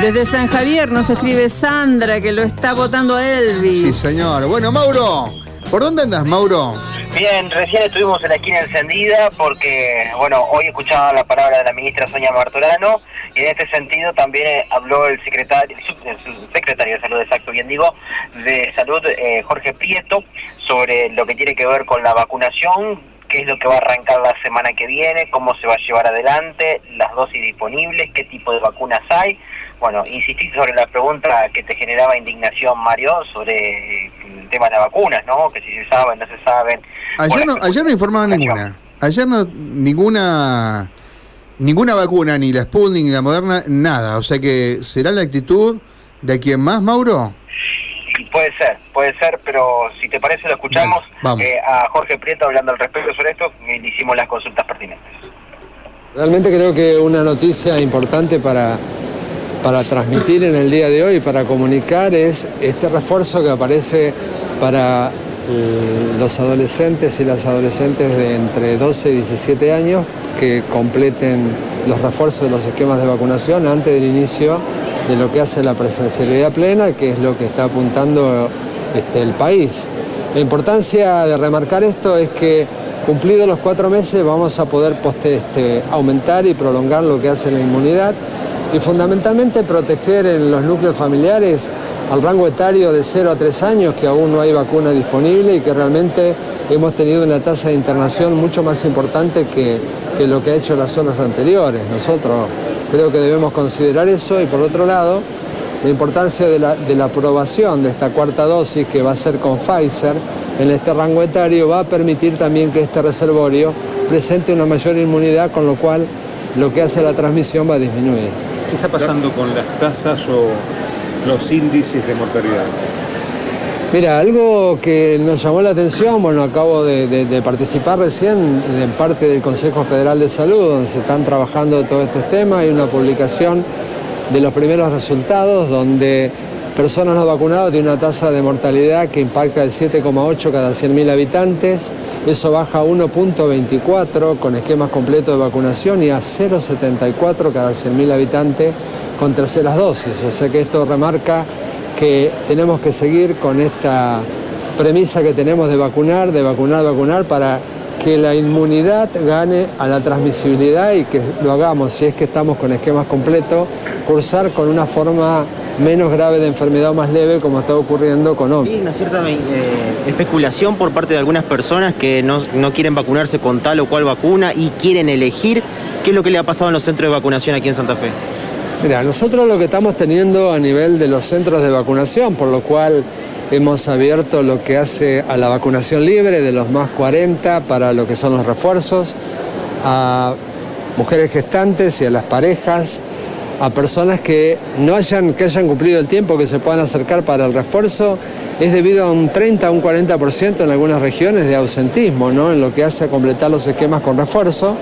Desde San Javier nos escribe Sandra que lo está votando a Elvis. Sí, señor. Bueno, Mauro, ¿por dónde andas, Mauro? Bien, recién estuvimos en la esquina encendida porque, bueno, hoy escuchaba la palabra de la ministra Sonia Martorano y en este sentido también habló el secretario, el secretario de Salud, exacto, bien digo, de Salud, eh, Jorge Prieto, sobre lo que tiene que ver con la vacunación, qué es lo que va a arrancar la semana que viene, cómo se va a llevar adelante, las dosis disponibles, qué tipo de vacunas hay. Bueno, insistí sobre la pregunta que te generaba indignación, Mario, sobre el tema de las vacunas, ¿no? Que si se saben, no se saben. Ayer no, ayer no informaban ninguna. Ayer no, ninguna, ninguna vacuna, ni la Sputnik, ni la Moderna, nada. O sea que, ¿será la actitud de quien más, Mauro? Puede ser, puede ser, pero si te parece lo escuchamos eh, a Jorge Prieto hablando al respecto sobre esto y le hicimos las consultas pertinentes. Realmente creo que una noticia importante para, para transmitir en el día de hoy, para comunicar, es este refuerzo que aparece para eh, los adolescentes y las adolescentes de entre 12 y 17 años que completen los refuerzos de los esquemas de vacunación antes del inicio de lo que hace la presencialidad plena, que es lo que está apuntando este, el país. La importancia de remarcar esto es que cumplidos los cuatro meses vamos a poder este, aumentar y prolongar lo que hace la inmunidad y fundamentalmente proteger en los núcleos familiares al rango etario de 0 a 3 años, que aún no hay vacuna disponible y que realmente hemos tenido una tasa de internación mucho más importante que, lo que ha hecho las zonas anteriores. Nosotros Creo que debemos considerar eso y por otro lado, la importancia de la, aprobación de esta cuarta dosis que va a ser con Pfizer en este rango etario va a permitir también que este reservorio presente una mayor inmunidad, con lo cual lo que hace la transmisión va a disminuir. ¿Qué está pasando con las tasas o los índices de mortalidad? Mira, algo que nos llamó la atención, bueno, acabo de, participar recién en parte del Consejo Federal de Salud, donde se están trabajando todos estos temas, hay una publicación de los primeros resultados donde personas no vacunadas tienen una tasa de mortalidad que impacta el 7,8 cada 100.000 habitantes, eso baja a 1.24 con esquemas completos de vacunación y a 0.74 cada 100.000 habitantes con terceras dosis, o sea que esto remarca que tenemos que seguir con esta premisa que tenemos de vacunar, de vacunar, vacunar, para que la inmunidad gane a la transmisibilidad y que lo hagamos, si es que estamos con esquemas completos, cursar con una forma menos grave de enfermedad o más leve como está ocurriendo con otros. Hay una cierta eh, especulación por parte de algunas personas que no, no quieren vacunarse con tal o cual vacuna y quieren elegir qué es lo que le ha pasado en los centros de vacunación aquí en Santa Fe. Mira, nosotros lo que estamos teniendo a nivel de los centros de vacunación, por lo cual hemos abierto lo que hace a la vacunación libre de los más 40 para lo que son los refuerzos, a mujeres gestantes y a las parejas, a personas que no hayan, que hayan cumplido el tiempo que se puedan acercar para el refuerzo, es debido a un 30 a un 40% en algunas regiones de ausentismo, ¿no? En lo que hace a completar los esquemas con refuerzo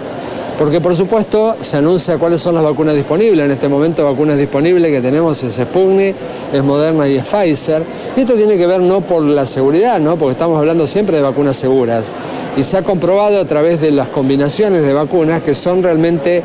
porque por supuesto se anuncia cuáles son las vacunas disponibles. En este momento vacunas disponibles que tenemos es Sputnik, es Moderna y es Pfizer. Y esto tiene que ver no por la seguridad, ¿no? porque estamos hablando siempre de vacunas seguras. Y se ha comprobado a través de las combinaciones de vacunas que son realmente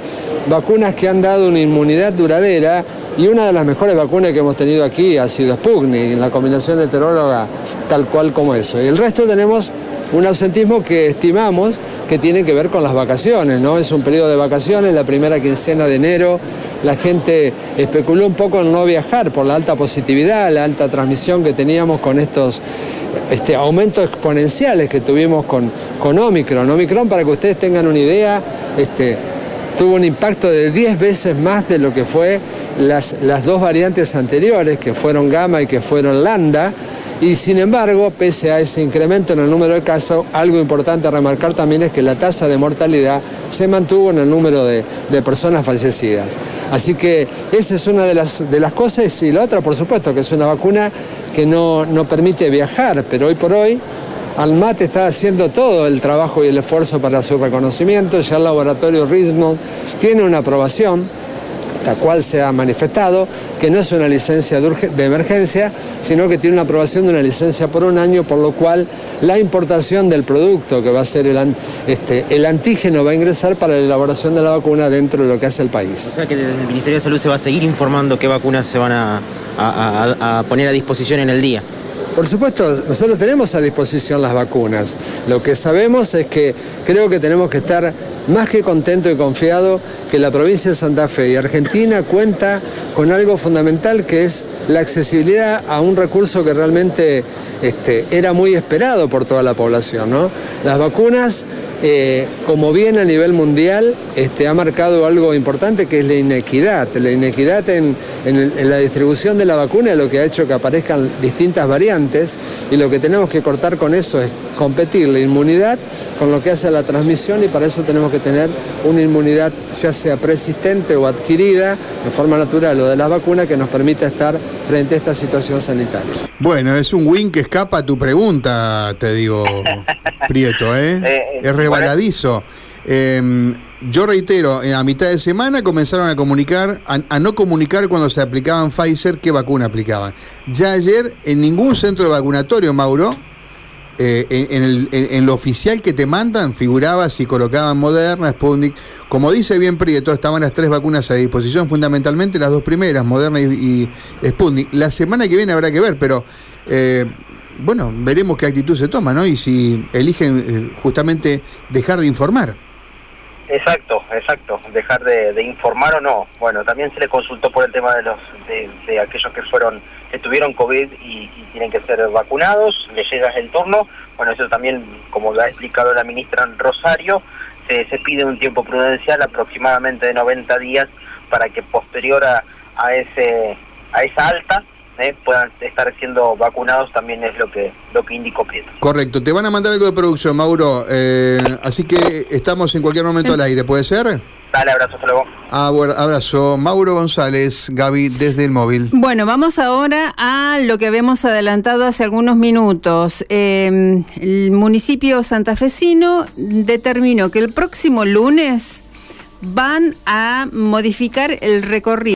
vacunas que han dado una inmunidad duradera y una de las mejores vacunas que hemos tenido aquí ha sido Sputnik, la combinación heteróloga tal cual como eso. Y el resto tenemos un ausentismo que estimamos que tiene que ver con las vacaciones, ¿no? Es un periodo de vacaciones, la primera quincena de enero, la gente especuló un poco en no viajar por la alta positividad, la alta transmisión que teníamos con estos este, aumentos exponenciales que tuvimos con, con Omicron. Omicron, para que ustedes tengan una idea, este, tuvo un impacto de 10 veces más de lo que fue las, las dos variantes anteriores, que fueron Gamma y que fueron Lambda. Y sin embargo, pese a ese incremento en el número de casos, algo importante a remarcar también es que la tasa de mortalidad se mantuvo en el número de, personas fallecidas. Así que esa es una de las, de las cosas y la otra, por supuesto, que es una vacuna que no, no permite viajar, pero hoy por hoy Almat está haciendo todo el trabajo y el esfuerzo para su reconocimiento, ya el laboratorio Ritmo tiene una aprobación la cual se ha manifestado que no es una licencia de, emergencia, sino que tiene una aprobación de una licencia por un año, por lo cual la importación del producto, que va a ser el, este, el antígeno, va a ingresar para la elaboración de la vacuna dentro de lo que hace el O país. sea que el Ministerio de Salud se va a seguir informando qué vacunas se van a poner a disposición en el día. Por supuesto, nosotros tenemos a disposición las vacunas. Lo que sabemos es que creo que tenemos que estar más que contentos y confiados que la provincia de Santa Fe y Argentina cuenta con algo fundamental que es la accesibilidad a un recurso que realmente este, era muy esperado por toda la población. ¿no? Las vacunas, eh, como bien a nivel mundial, este, ha marcado algo importante que es la inequidad. La inequidad en, en el- en la distribución de la vacuna es lo que ha hecho que aparezcan distintas variantes y lo que tenemos que cortar con eso es competir la inmunidad con lo que hace a la transmisión y para eso tenemos que tener una inmunidad ya sea persistente o adquirida en forma natural o de la vacuna que nos permita estar frente a esta situación sanitaria. Bueno, es un win que escapa a tu pregunta, te digo, Prieto, ¿eh? Eh, es rebaladizo. Eh, yo reitero, eh, a mitad de semana comenzaron a comunicar, a, no comunicar cuando se aplicaban Pfizer qué vacuna aplicaban. Ya ayer en ningún centro de vacunatorio, Mauro, eh, en, lo oficial que te mandan figuraba si colocaban Moderna, Sputnik. Como dice bien Prieto, estaban las tres vacunas a disposición, fundamentalmente las dos primeras, Moderna y, y Sputnik. La semana que viene habrá que ver, pero eh, bueno, veremos qué actitud se toma, ¿no? Y si eligen eh, justamente dejar de informar. Exacto, exacto. Dejar de, informar o no. Bueno, también se le consultó por el tema de los de, de aquellos que fueron que tuvieron COVID y, y tienen que ser vacunados. Le llega el turno. Bueno, eso también, como lo ha explicado la ministra Rosario, se, se pide un tiempo prudencial aproximadamente de 90 días para que posterior a, a ese a esa alta eh, puedan estar siendo vacunados. También es lo que lo que indicó Prieto. Correcto, te van a mandar algo de producción, Mauro. eh, así que estamos en cualquier momento al aire, ¿puede ser? Dale, abrazo, hasta luego. Ah, bueno, abrazo. Mauro González, Gaby, desde el móvil. Bueno, vamos ahora a lo que habíamos adelantado hace algunos minutos. Eh, el municipio santafesino determinó que el próximo lunes van a modificar el recorrido.